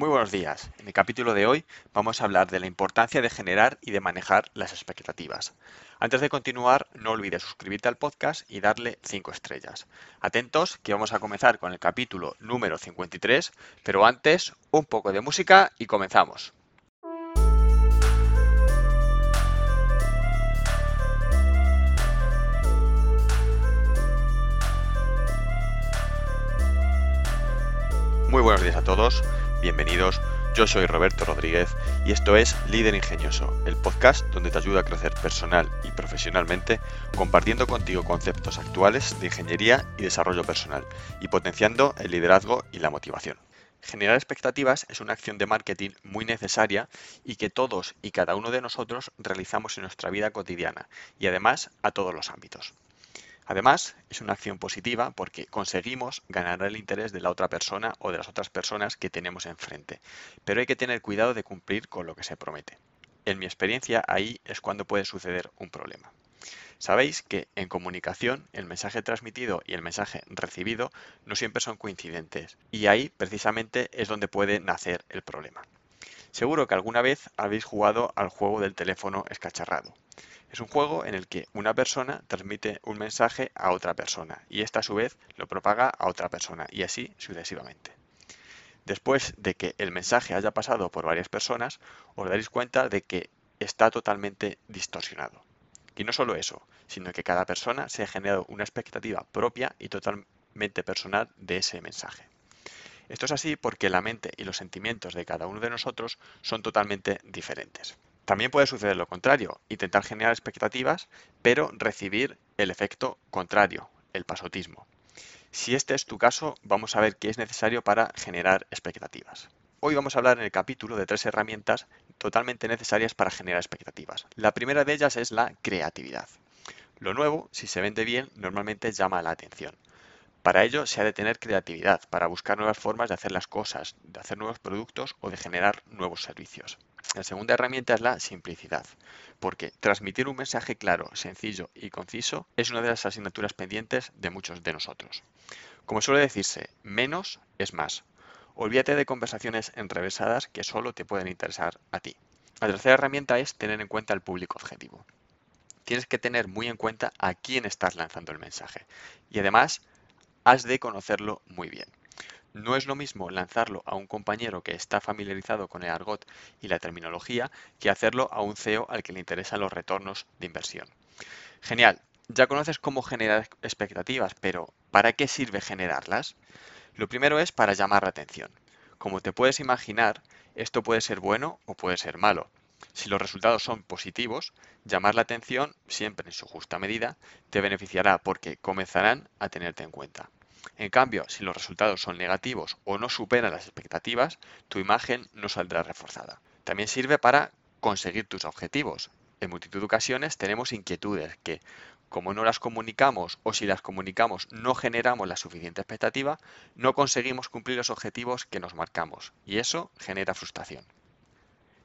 Muy buenos días. En el capítulo de hoy vamos a hablar de la importancia de generar y de manejar las expectativas. Antes de continuar, no olvides suscribirte al podcast y darle 5 estrellas. Atentos que vamos a comenzar con el capítulo número 53, pero antes un poco de música y comenzamos. Muy buenos días a todos. Bienvenidos, yo soy Roberto Rodríguez y esto es Líder Ingenioso, el podcast donde te ayuda a crecer personal y profesionalmente compartiendo contigo conceptos actuales de ingeniería y desarrollo personal y potenciando el liderazgo y la motivación. Generar expectativas es una acción de marketing muy necesaria y que todos y cada uno de nosotros realizamos en nuestra vida cotidiana y además a todos los ámbitos. Además, es una acción positiva porque conseguimos ganar el interés de la otra persona o de las otras personas que tenemos enfrente, pero hay que tener cuidado de cumplir con lo que se promete. En mi experiencia, ahí es cuando puede suceder un problema. Sabéis que en comunicación el mensaje transmitido y el mensaje recibido no siempre son coincidentes y ahí precisamente es donde puede nacer el problema. Seguro que alguna vez habéis jugado al juego del teléfono escacharrado. Es un juego en el que una persona transmite un mensaje a otra persona y esta a su vez lo propaga a otra persona y así sucesivamente. Después de que el mensaje haya pasado por varias personas, os daréis cuenta de que está totalmente distorsionado. Y no solo eso, sino que cada persona se ha generado una expectativa propia y totalmente personal de ese mensaje. Esto es así porque la mente y los sentimientos de cada uno de nosotros son totalmente diferentes. También puede suceder lo contrario, intentar generar expectativas, pero recibir el efecto contrario, el pasotismo. Si este es tu caso, vamos a ver qué es necesario para generar expectativas. Hoy vamos a hablar en el capítulo de tres herramientas totalmente necesarias para generar expectativas. La primera de ellas es la creatividad. Lo nuevo, si se vende bien, normalmente llama la atención. Para ello se ha de tener creatividad, para buscar nuevas formas de hacer las cosas, de hacer nuevos productos o de generar nuevos servicios. La segunda herramienta es la simplicidad, porque transmitir un mensaje claro, sencillo y conciso es una de las asignaturas pendientes de muchos de nosotros. Como suele decirse, menos es más. Olvídate de conversaciones enrevesadas que solo te pueden interesar a ti. La tercera herramienta es tener en cuenta el público objetivo. Tienes que tener muy en cuenta a quién estás lanzando el mensaje y además has de conocerlo muy bien. No es lo mismo lanzarlo a un compañero que está familiarizado con el argot y la terminología que hacerlo a un CEO al que le interesan los retornos de inversión. Genial, ya conoces cómo generar expectativas, pero ¿para qué sirve generarlas? Lo primero es para llamar la atención. Como te puedes imaginar, esto puede ser bueno o puede ser malo. Si los resultados son positivos, llamar la atención, siempre en su justa medida, te beneficiará porque comenzarán a tenerte en cuenta. En cambio, si los resultados son negativos o no superan las expectativas, tu imagen no saldrá reforzada. También sirve para conseguir tus objetivos. En multitud de ocasiones tenemos inquietudes que, como no las comunicamos o si las comunicamos no generamos la suficiente expectativa, no conseguimos cumplir los objetivos que nos marcamos y eso genera frustración.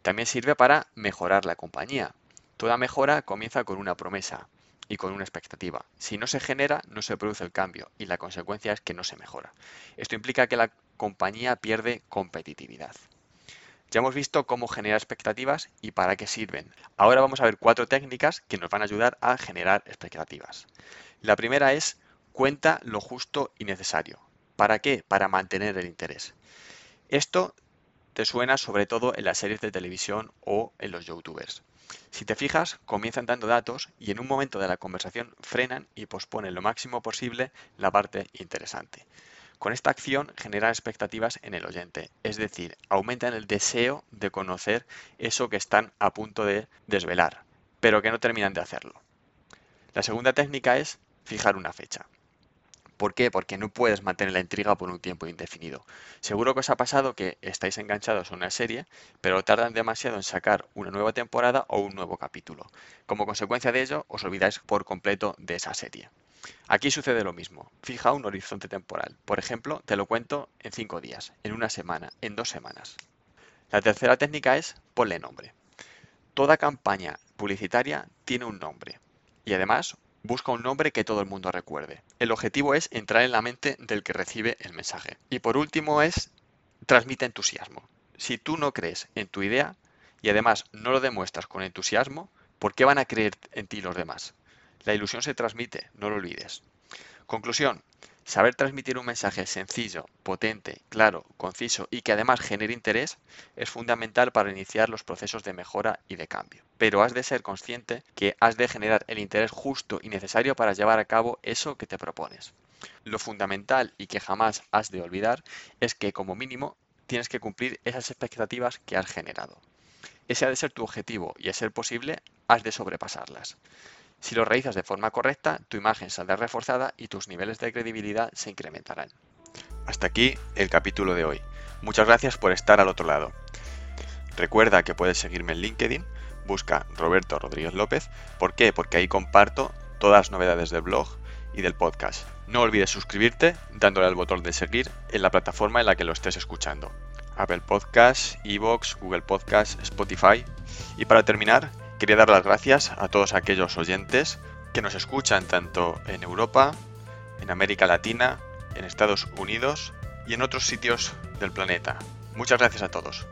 También sirve para mejorar la compañía. Toda mejora comienza con una promesa y con una expectativa. Si no se genera, no se produce el cambio y la consecuencia es que no se mejora. Esto implica que la compañía pierde competitividad. Ya hemos visto cómo generar expectativas y para qué sirven. Ahora vamos a ver cuatro técnicas que nos van a ayudar a generar expectativas. La primera es cuenta lo justo y necesario. ¿Para qué? Para mantener el interés. Esto te suena sobre todo en las series de televisión o en los youtubers. Si te fijas, comienzan dando datos y en un momento de la conversación frenan y posponen lo máximo posible la parte interesante. Con esta acción generan expectativas en el oyente, es decir, aumentan el deseo de conocer eso que están a punto de desvelar, pero que no terminan de hacerlo. La segunda técnica es fijar una fecha. ¿Por qué? Porque no puedes mantener la intriga por un tiempo indefinido. Seguro que os ha pasado que estáis enganchados a una serie, pero tardan demasiado en sacar una nueva temporada o un nuevo capítulo. Como consecuencia de ello, os olvidáis por completo de esa serie. Aquí sucede lo mismo. Fija un horizonte temporal. Por ejemplo, te lo cuento en cinco días, en una semana, en dos semanas. La tercera técnica es ponle nombre. Toda campaña publicitaria tiene un nombre y además Busca un nombre que todo el mundo recuerde. El objetivo es entrar en la mente del que recibe el mensaje. Y por último es transmite entusiasmo. Si tú no crees en tu idea y además no lo demuestras con entusiasmo, ¿por qué van a creer en ti los demás? La ilusión se transmite, no lo olvides. Conclusión. Saber transmitir un mensaje sencillo, potente, claro, conciso y que además genere interés es fundamental para iniciar los procesos de mejora y de cambio. Pero has de ser consciente que has de generar el interés justo y necesario para llevar a cabo eso que te propones. Lo fundamental y que jamás has de olvidar es que como mínimo tienes que cumplir esas expectativas que has generado. Ese ha de ser tu objetivo y a ser posible has de sobrepasarlas. Si lo realizas de forma correcta, tu imagen saldrá reforzada y tus niveles de credibilidad se incrementarán. Hasta aquí el capítulo de hoy. Muchas gracias por estar al otro lado. Recuerda que puedes seguirme en LinkedIn, busca Roberto Rodríguez López. ¿Por qué? Porque ahí comparto todas las novedades del blog y del podcast. No olvides suscribirte dándole al botón de seguir en la plataforma en la que lo estés escuchando. Apple Podcasts, Evox, Google Podcasts, Spotify. Y para terminar, Quería dar las gracias a todos aquellos oyentes que nos escuchan tanto en Europa, en América Latina, en Estados Unidos y en otros sitios del planeta. Muchas gracias a todos.